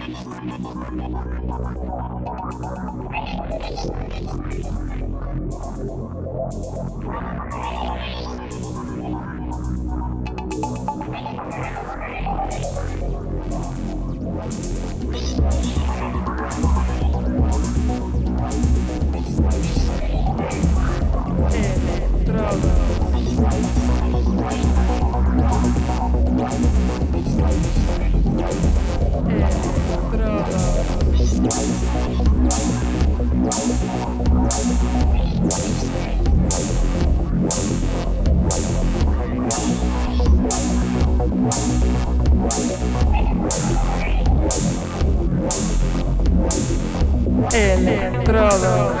Estrada. Electrodos.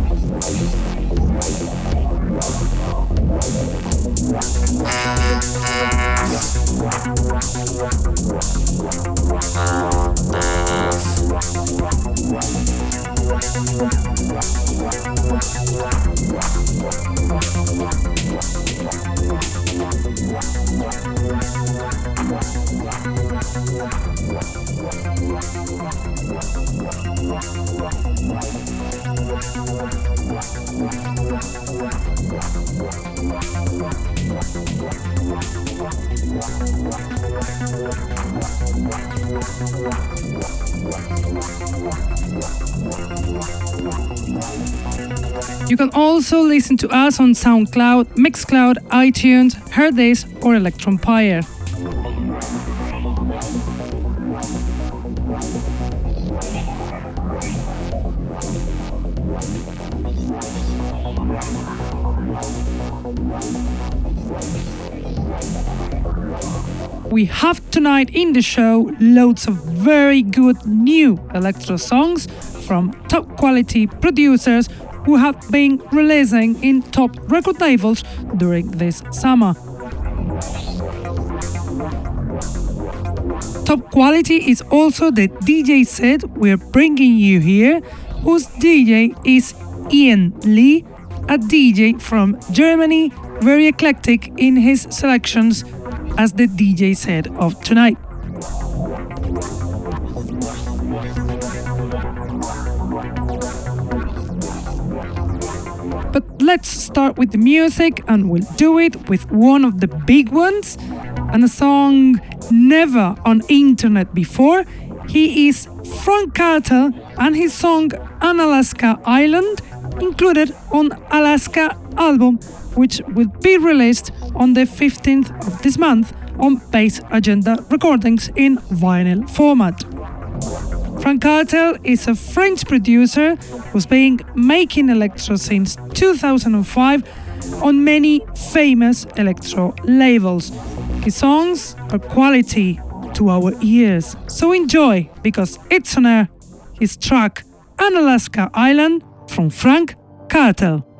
Can also listen to us on SoundCloud, Mixcloud, iTunes, Hearthis, or Electronpire. We have tonight in the show loads of very good new electro songs from top quality producers who have been releasing in top record labels during this summer. Top quality is also the DJ set we're bringing you here, whose DJ is Ian Lee, a DJ from Germany, very eclectic in his selections, as the DJ set of tonight. Let's start with the music, and we'll do it with one of the big ones and a song never on internet before. He is Franck Kartell, and his song Unalaska Island included on Alaska album, which will be released on the 15th of this month on Bass Agenda Recordings in vinyl format. Franck Kartell is a French producer who's been making electro since 2005 on many famous electro labels. His songs are quality to our ears, so enjoy because it's on air. His track Unalaska Island from Franck Kartell.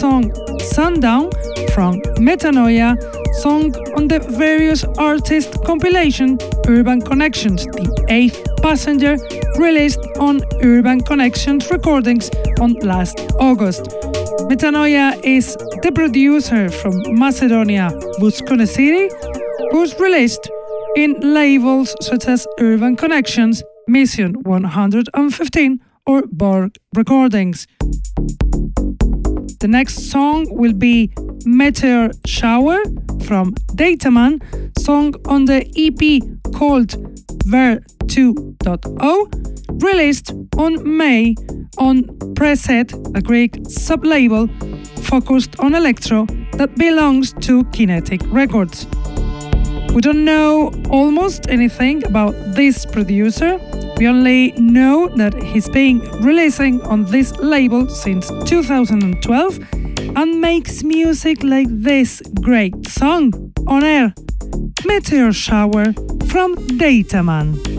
Song Sundown from Metanoia, song on the various artist compilation Urban Connections, the eighth passenger, released on Urban Connections recordings on last August. Metanoia is the producer from Macedonia, Vuskone City, who's released in labels such as Urban Connections, Mission 115, or Borg Recordings. Next song will be Meteor Shower from Dataman, song on the EP called Ver 2.0, released on May on Preset, a Greek sublabel focused on electro that belongs to Kinetic Records. We don't know almost anything about this producer. We only know that he's been releasing on this label since 2012 and makes music like this great song on air Meteor Shower from Dataman.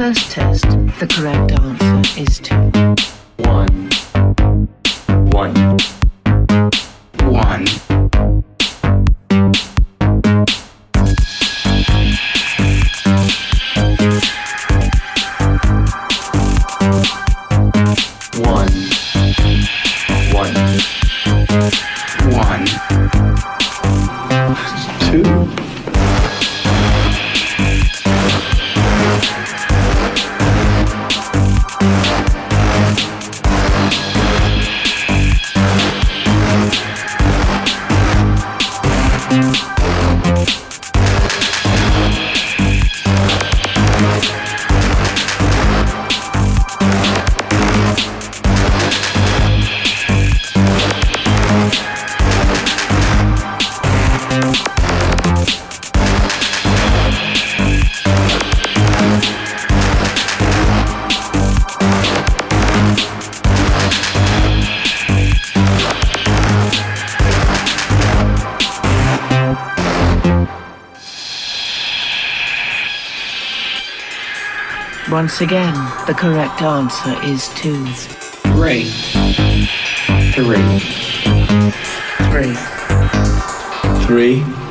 First test, the correct answer is two. One. One. Once again, the correct answer is two. Three. Three. Three. Three.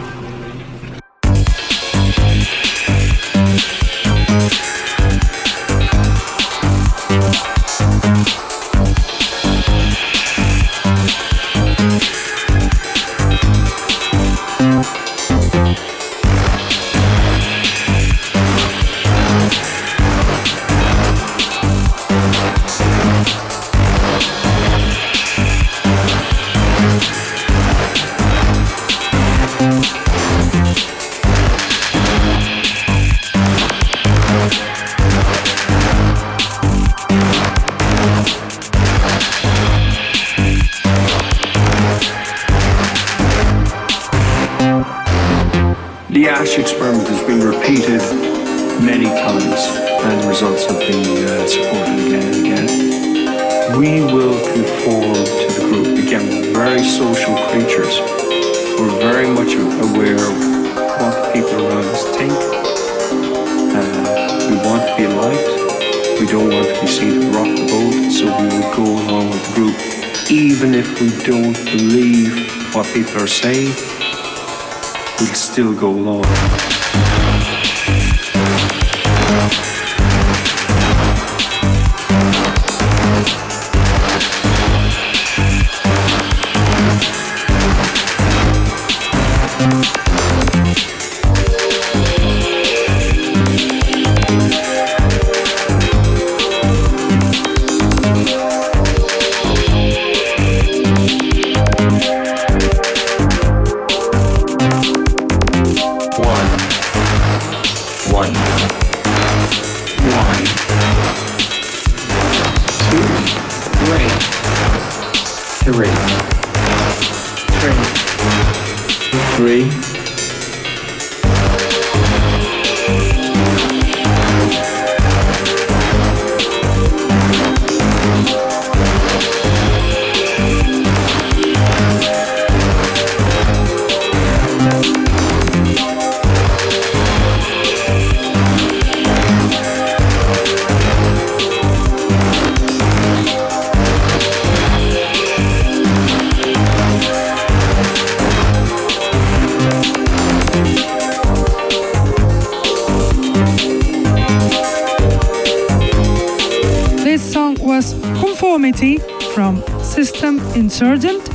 Insurgent,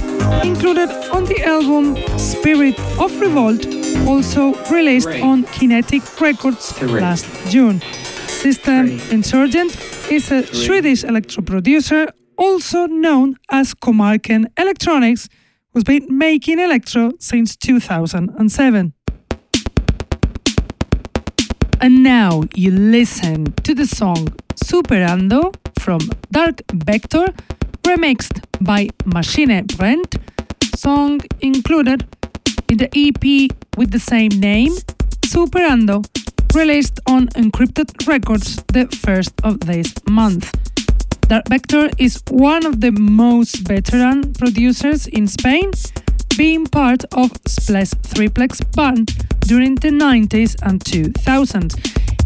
included on the album Spirit of Revolt, also released on Kinetic Records last June. System Insurgent is a Swedish electro producer, also known as Komarken Electronics, who's been making electro since 2007. And now you listen to the song Superando from Dark Vector remixed by Machine Brent, song included in the EP with the same name, Superando, released on Encrypted Records the first of this month. Dark Vector is one of the most veteran producers in Spain, being part of Splash Triplex band during the 90s and 2000s.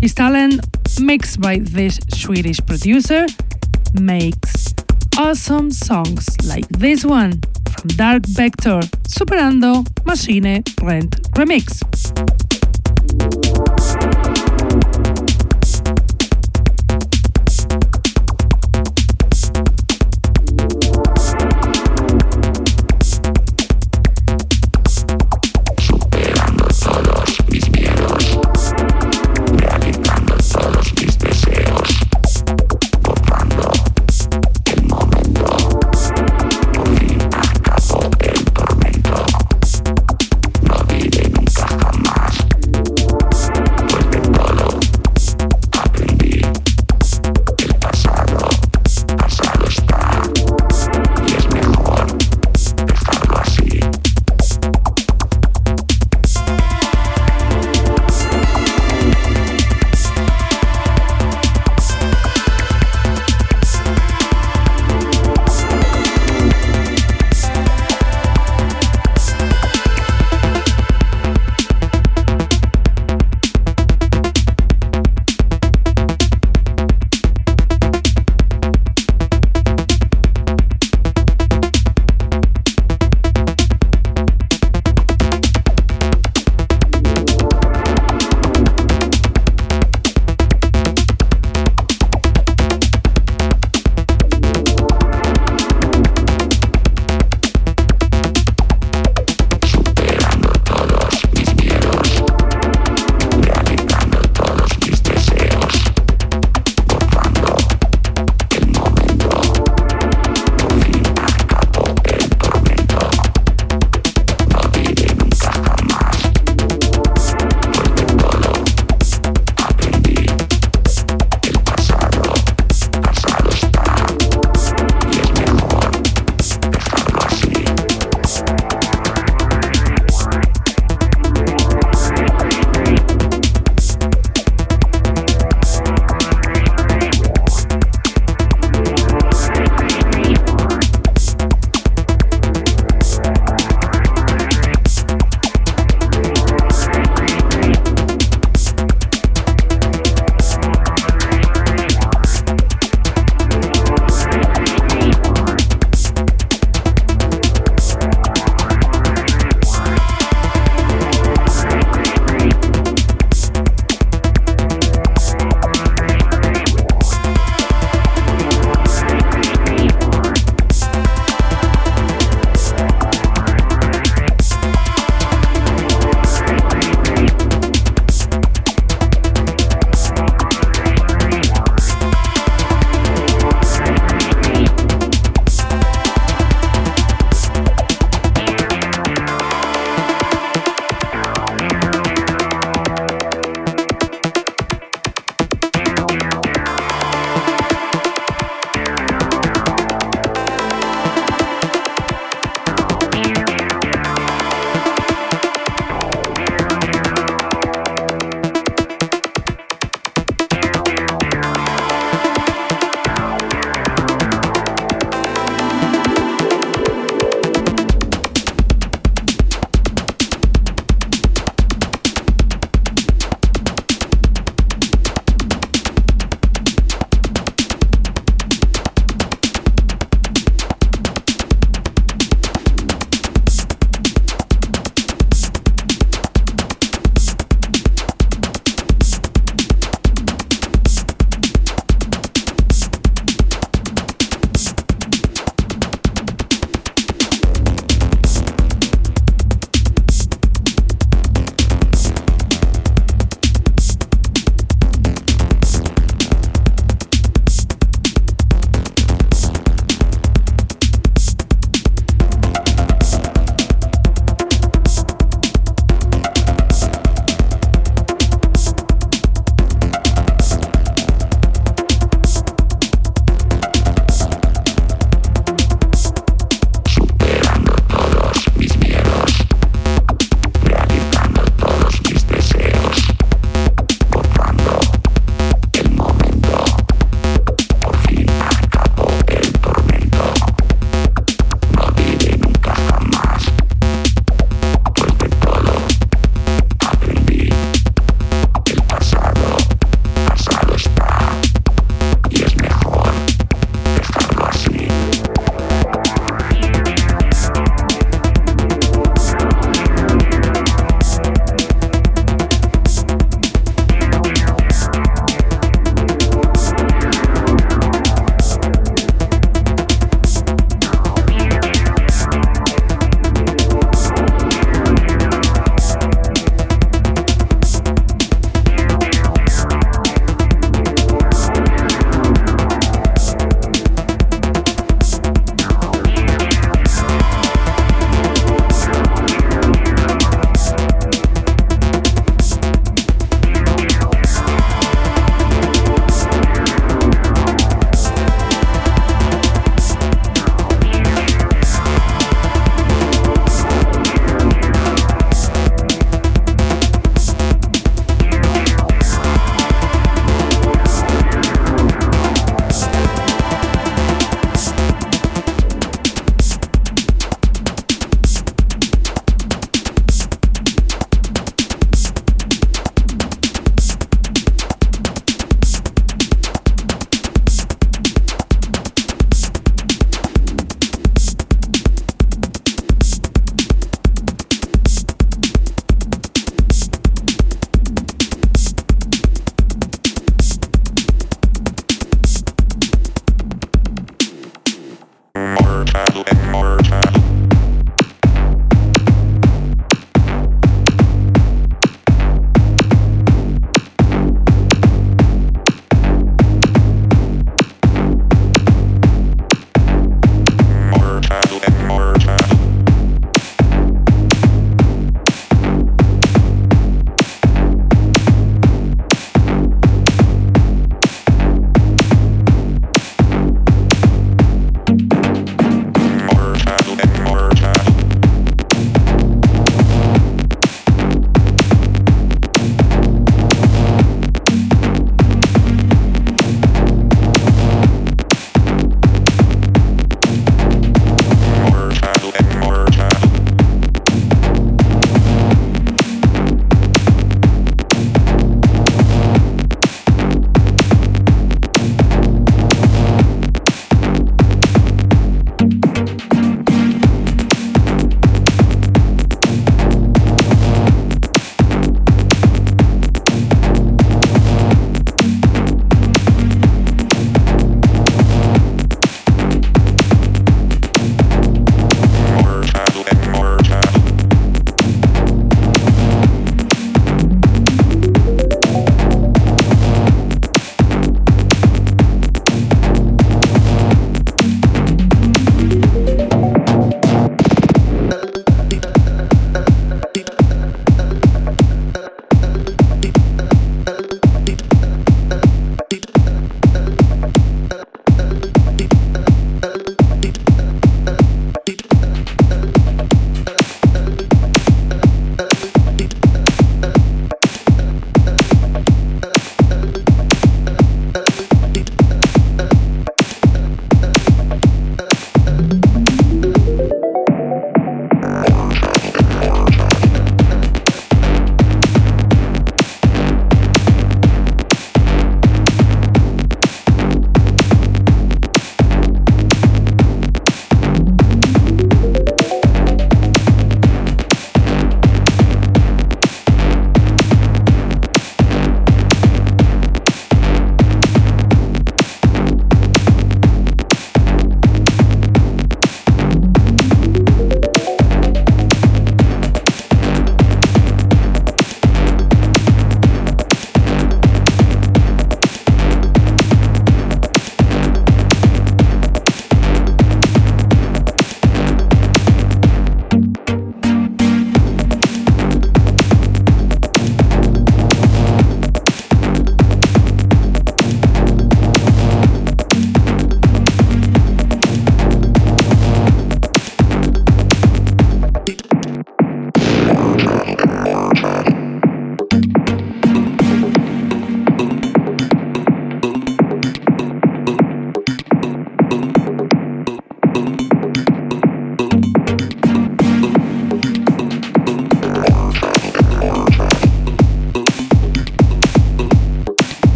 His talent mixed by this Swedish producer, makes awesome songs like this one from Dark Vector Superando Machine Rent Remix.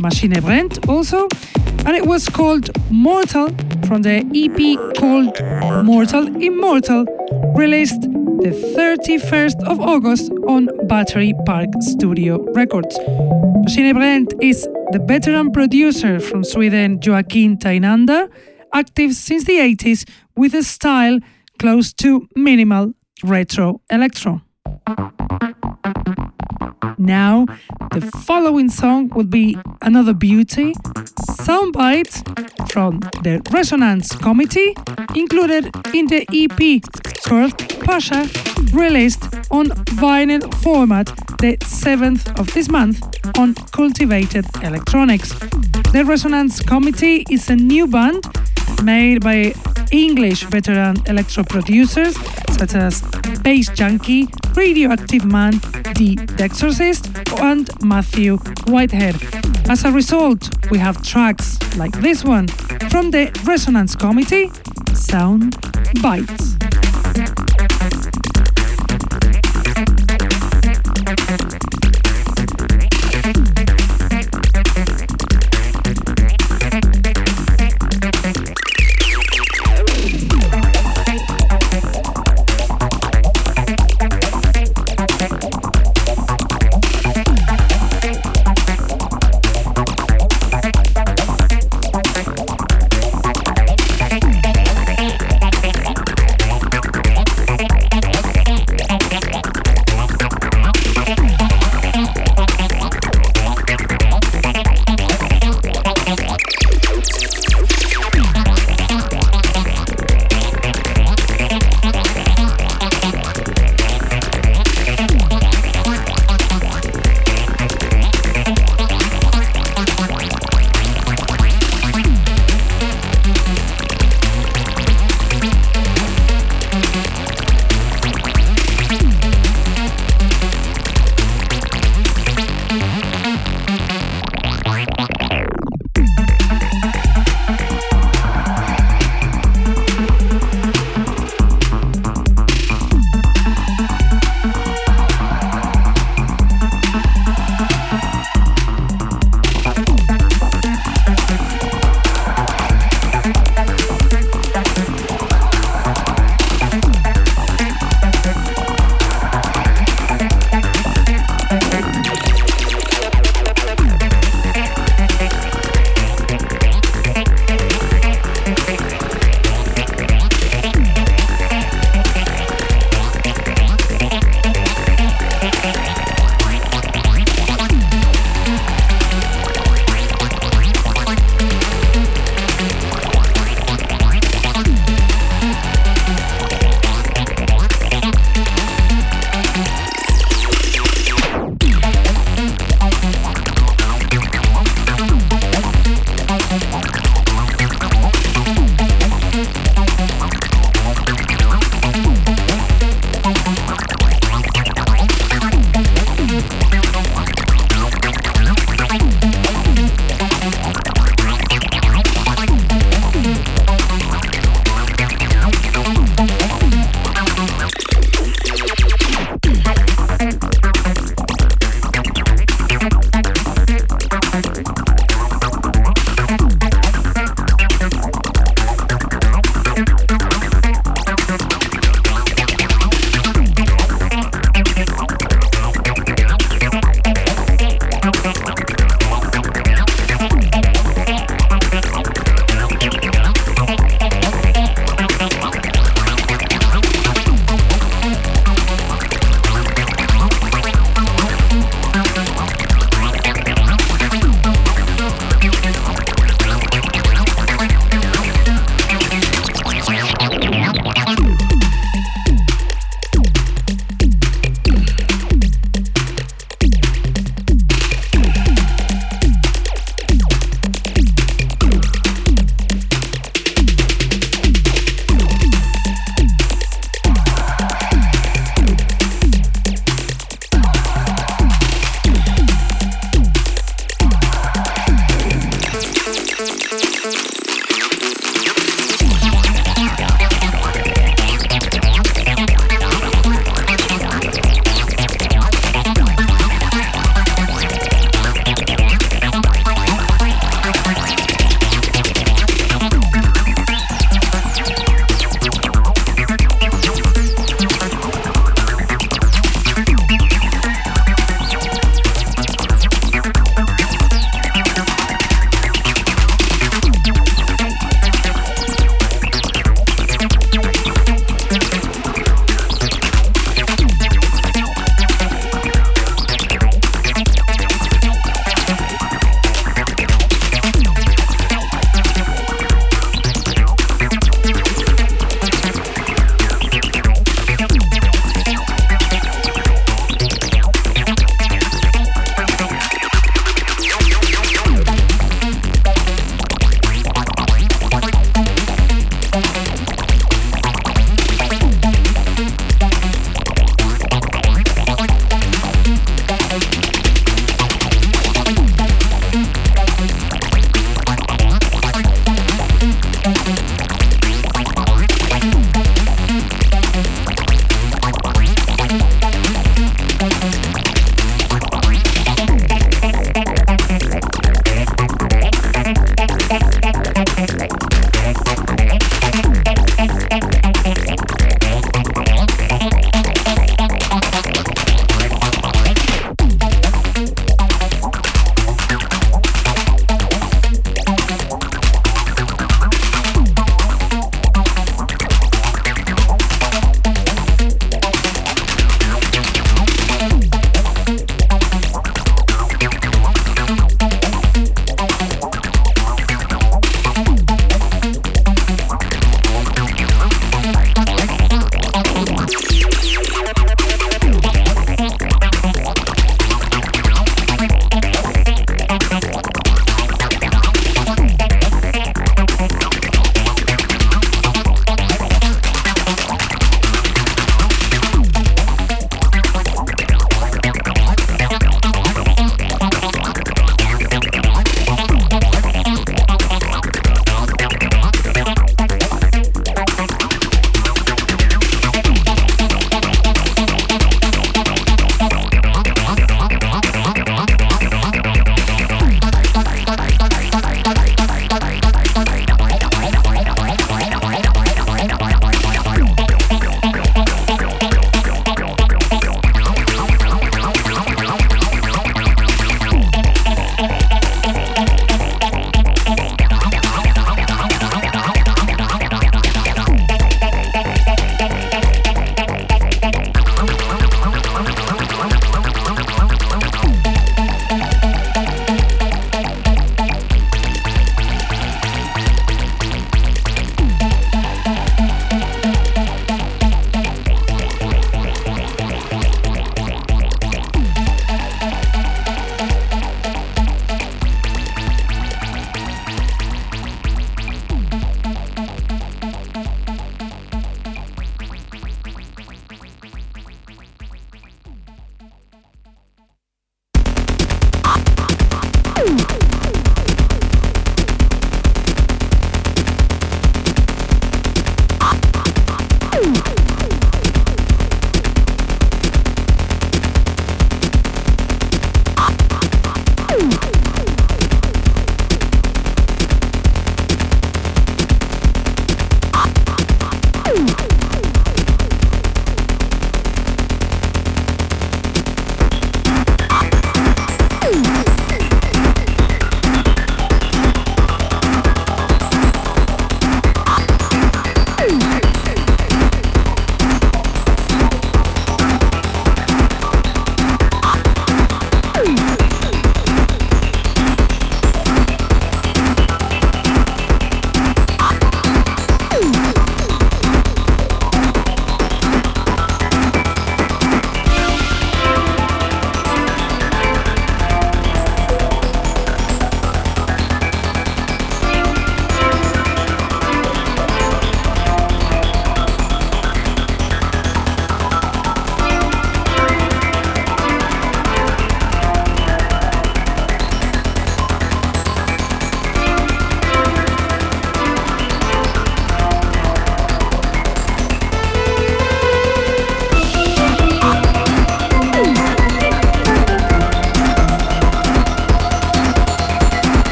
Machine Brent also, and it was called Mortal from the EP called Mortal Immortal, released the 31st of August on Battery Park Studio Records. Machine Brent is the veteran producer from Sweden Joaquin Tainander, active since the 80s with a style close to minimal retro electro. Now, the following song will be another beauty, soundbite from the Resonance Committee, included in the EP called Pasha, released on vinyl format the 7th of this month on Cultivated Electronics. The Resonance Committee is a new band made by English veteran electro producers such as Bass Junkie, Radioactive Man, The Exorcist, and Matthew Whitehead. As a result, we have tracks like this one from the Resonance Committee, Sound Bites.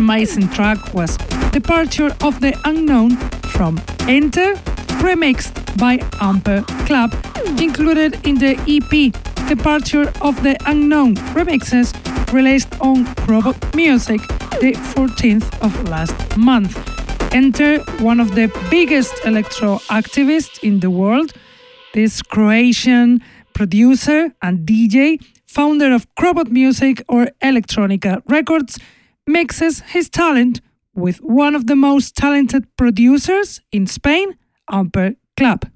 Amazing track was Departure of the Unknown from Enter, remixed by Amper Club, included in the EP Departure of the Unknown remixes released on Robot Music the 14th of last month. Enter, one of the biggest electro activists in the world, this Croatian producer and DJ, founder of Crobot Music or Electronica Records, mixes his talent with one of the most talented producers in Spain, Amper Club.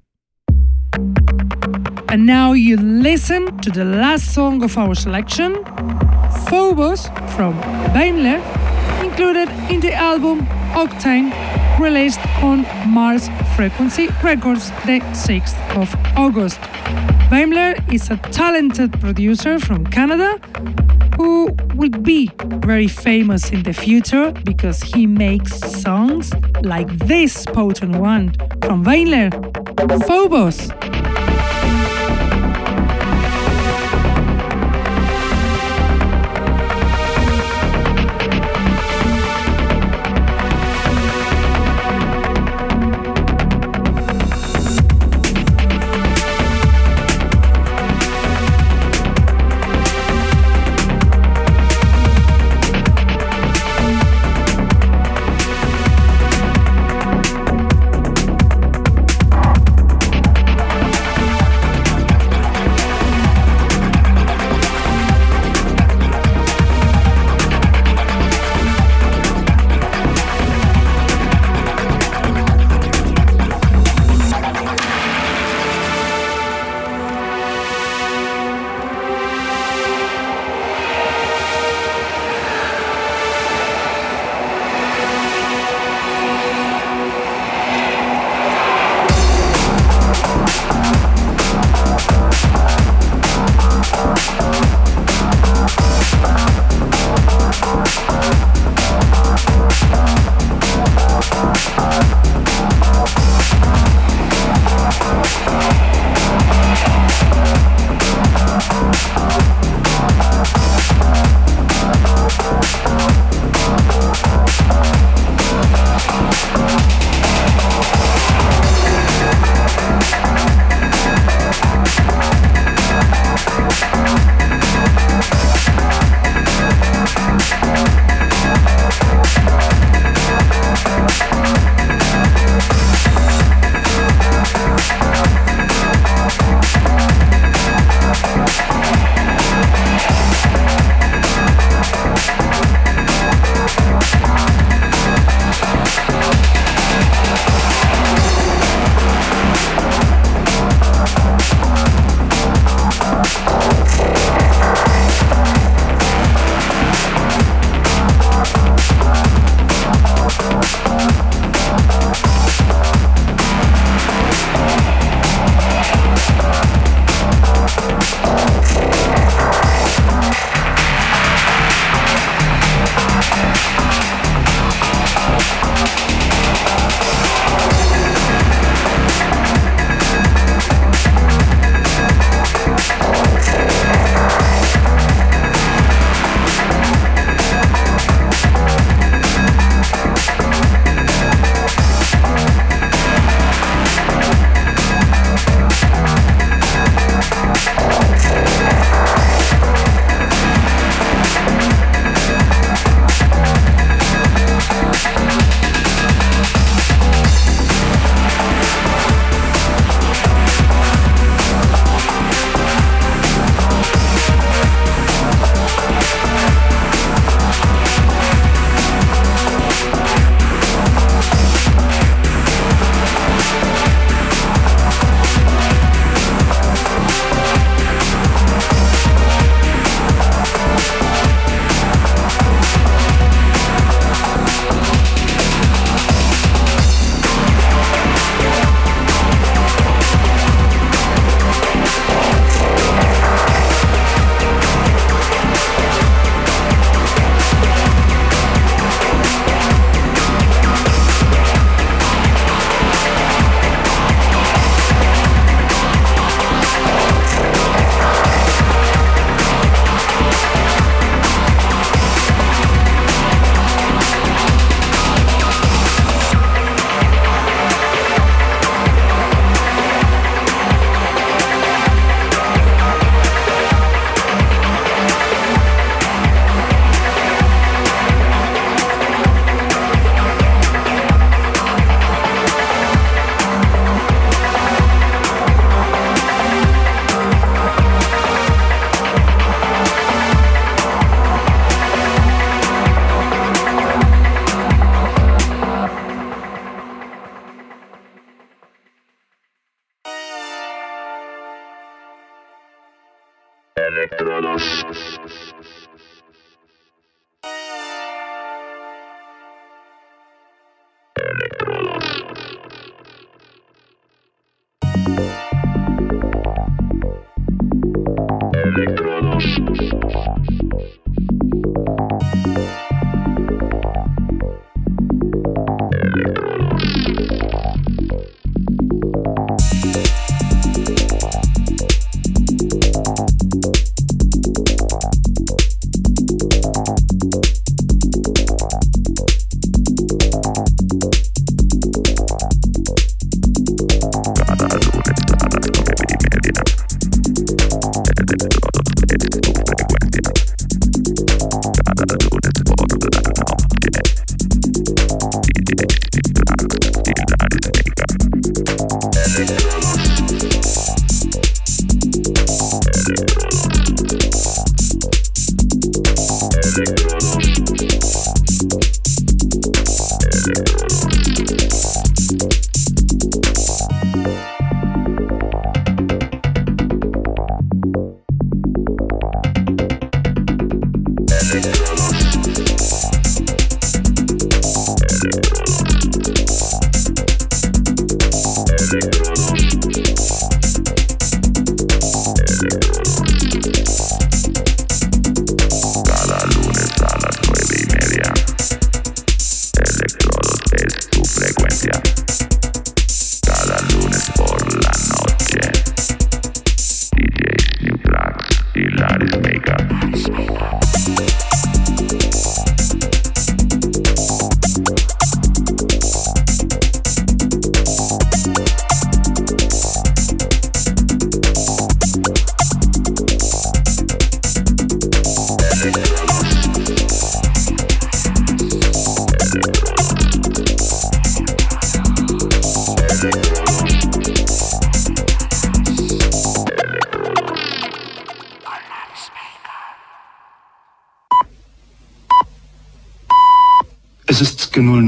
And now you listen to the last song of our selection, Phobos from Daimler, included in the album Octane, released on Mars Frequency Records the 6th of August. Daimler is a talented producer from Canada who will be very famous in the future because he makes songs like this potent one from Daimler, Phobos.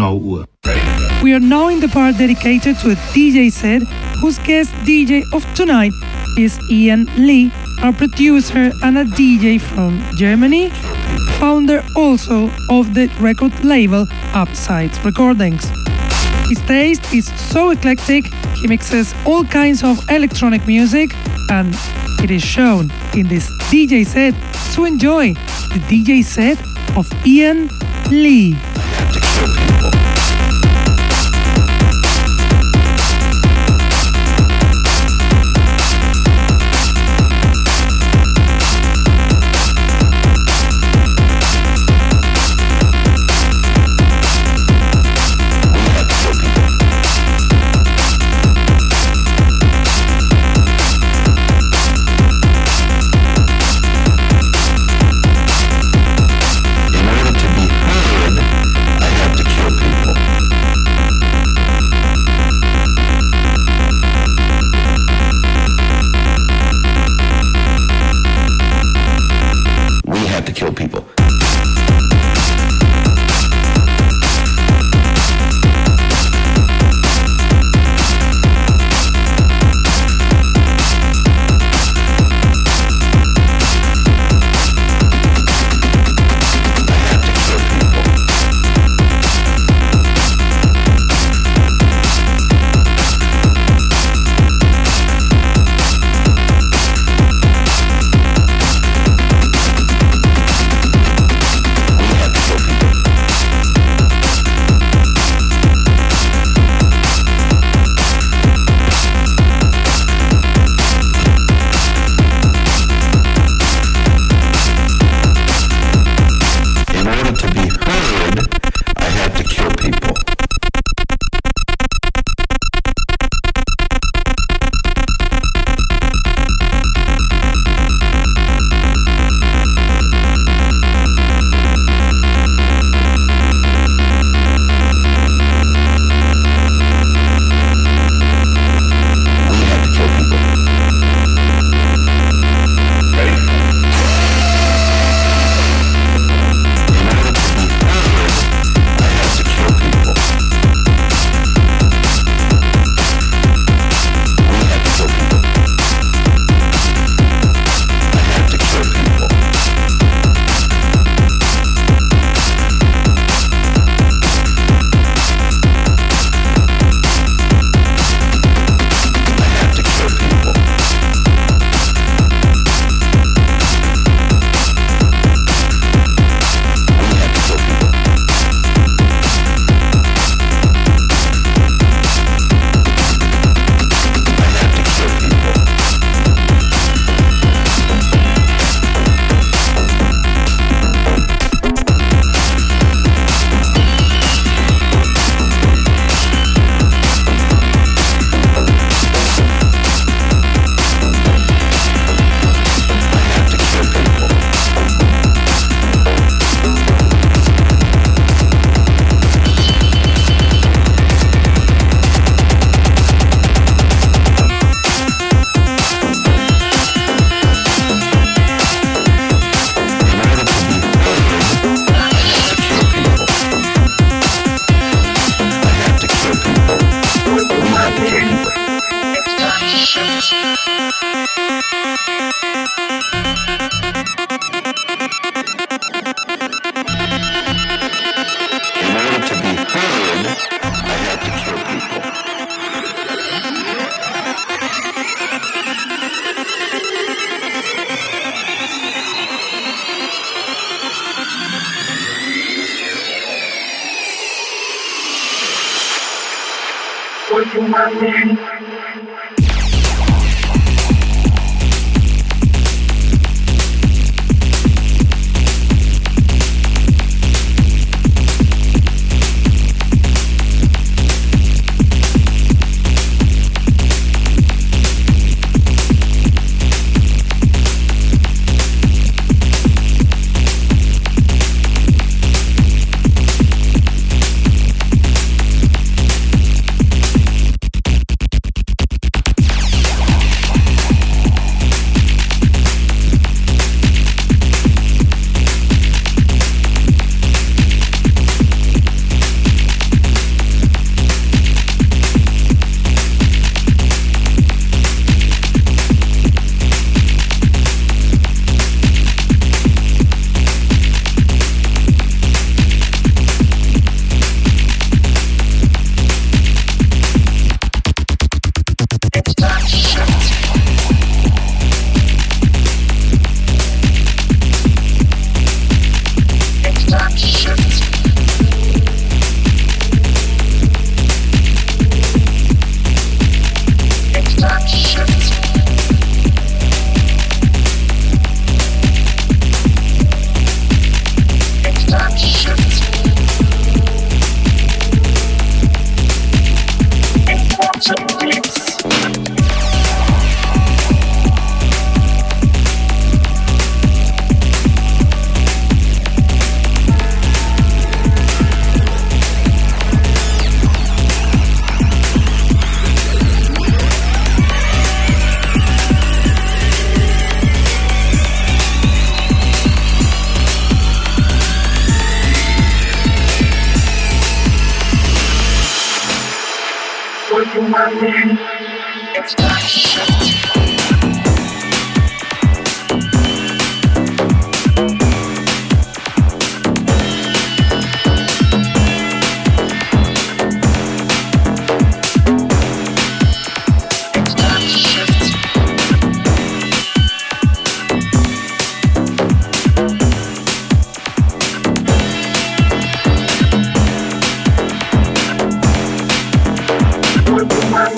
Ist 00 We are now in the part dedicated to a DJ set whose guest DJ of tonight is Ian Lee, a producer and a DJ from Germany, founder also of the record label Upsides Recordings. His taste is so eclectic, he mixes all kinds of electronic music and it is shown in this DJ set. So enjoy the DJ set of Ian Lee.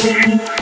Thank you.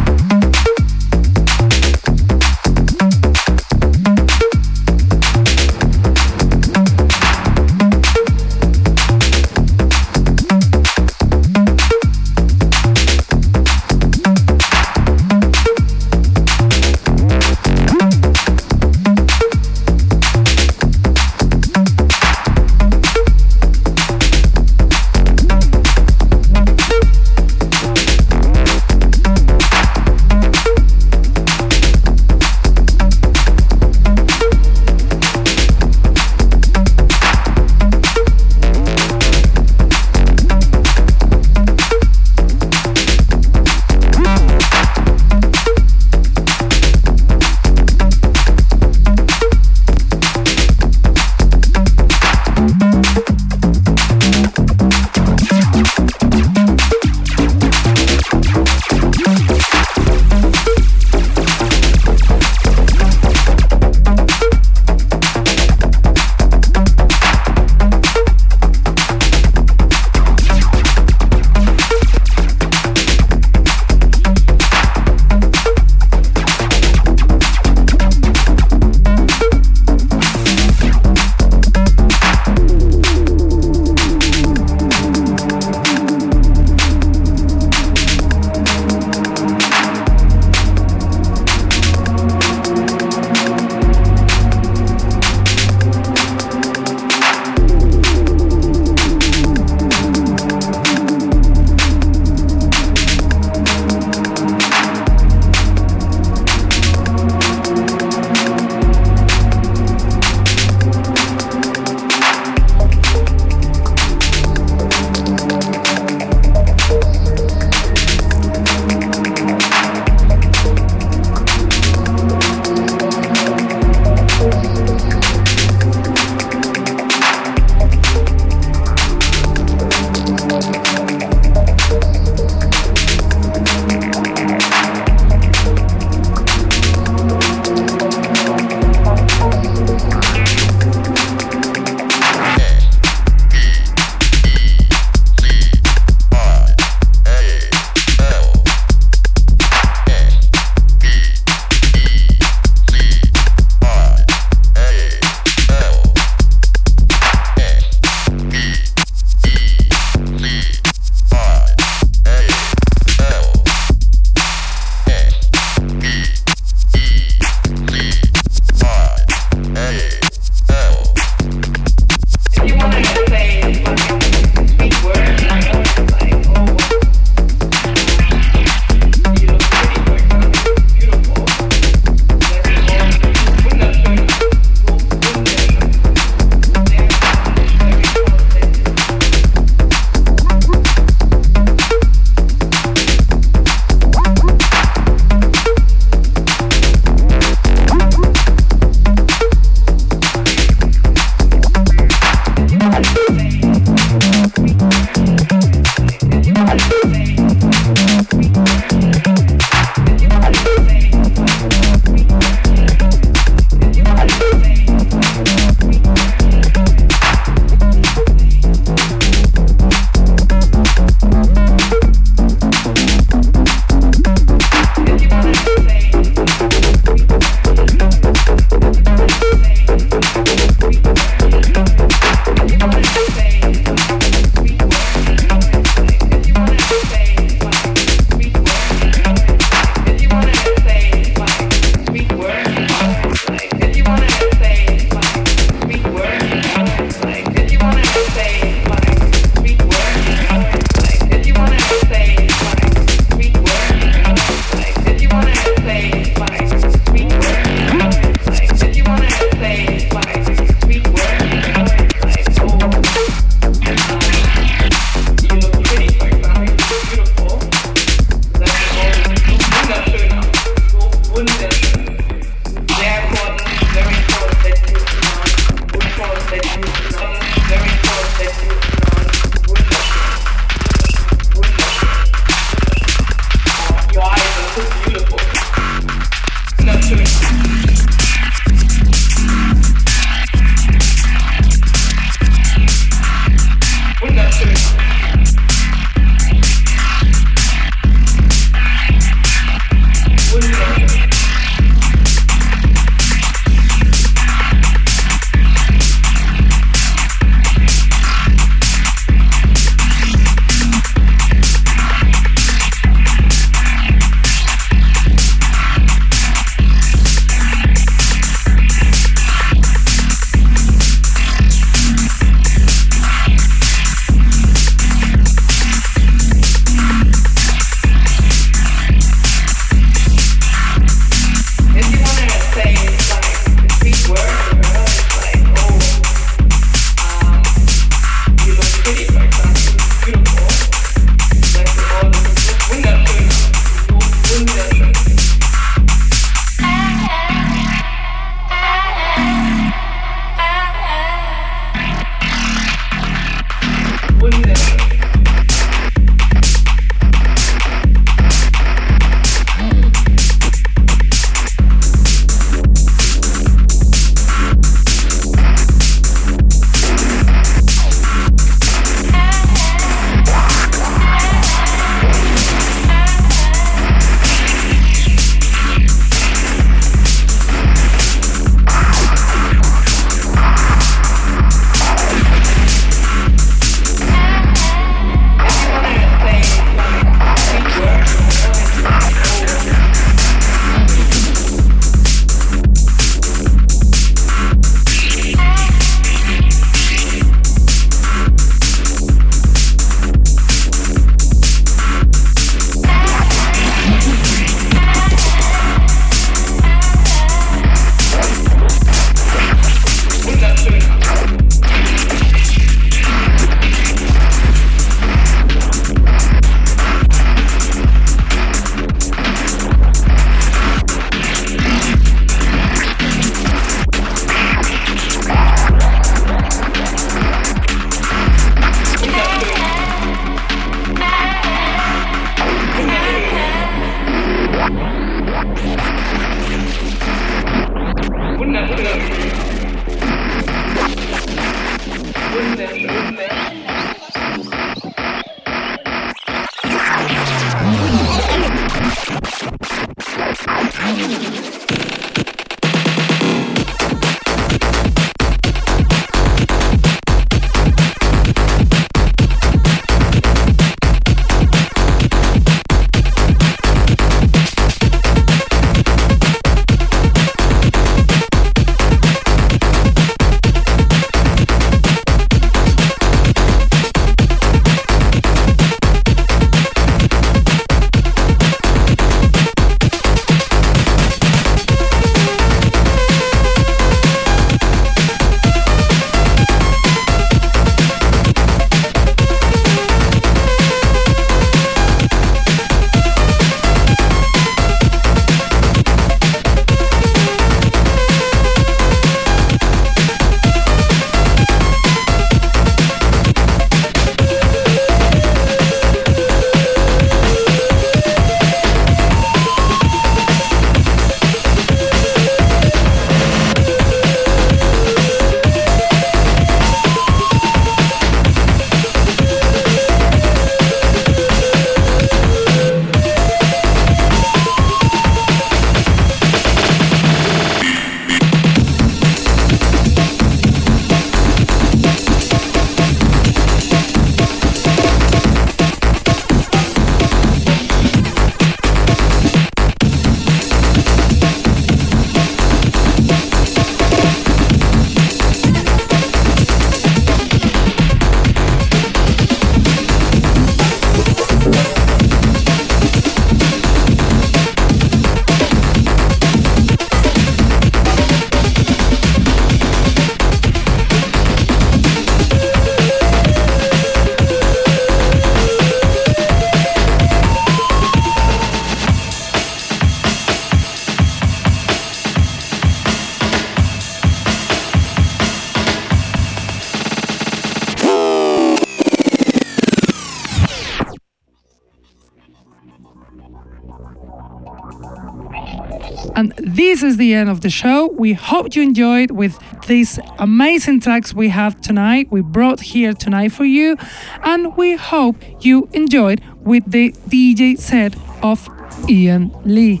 Is the end of the show. We hope you enjoyed with these amazing tracks we have tonight. We brought here tonight for you. And we hope you enjoyed with the DJ set of Ian Lee.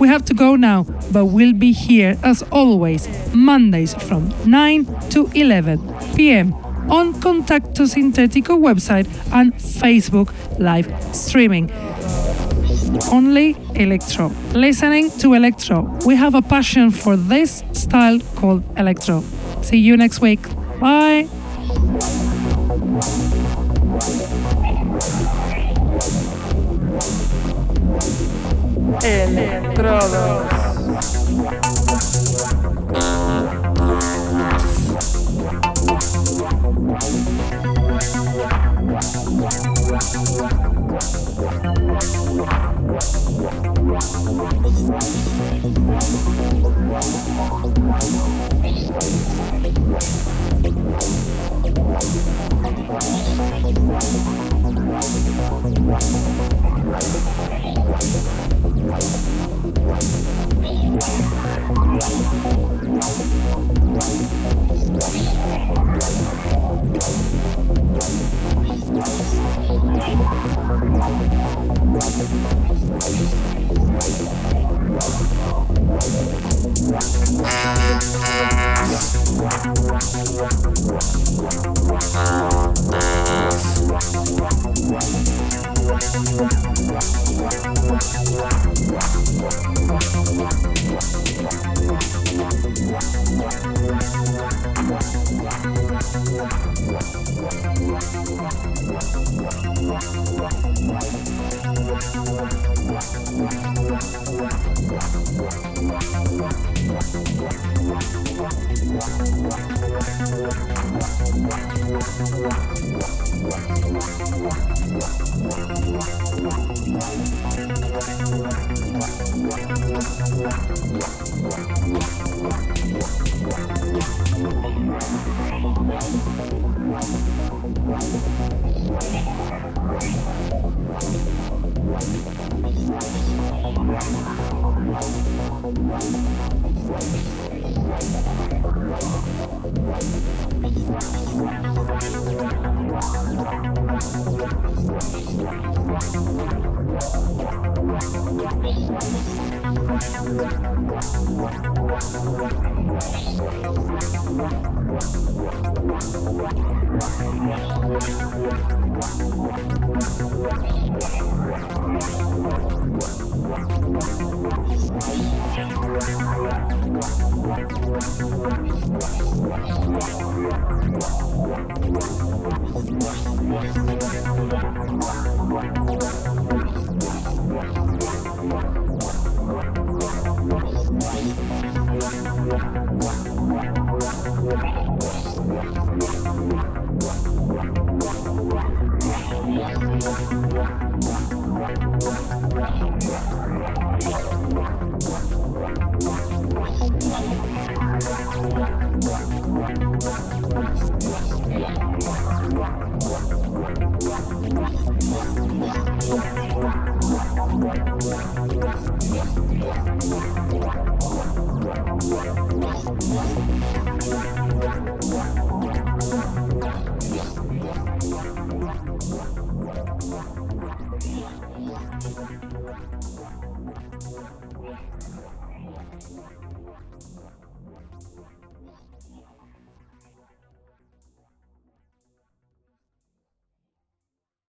We have to go now, but we'll be here as always, Mondays from 9 to 11 p.m. on Contacto Sintetico website and Facebook live streaming. Only electro. Listening to electro. We have a passion for this style called electro. See you next week. Bye. Electrodos. Yeah.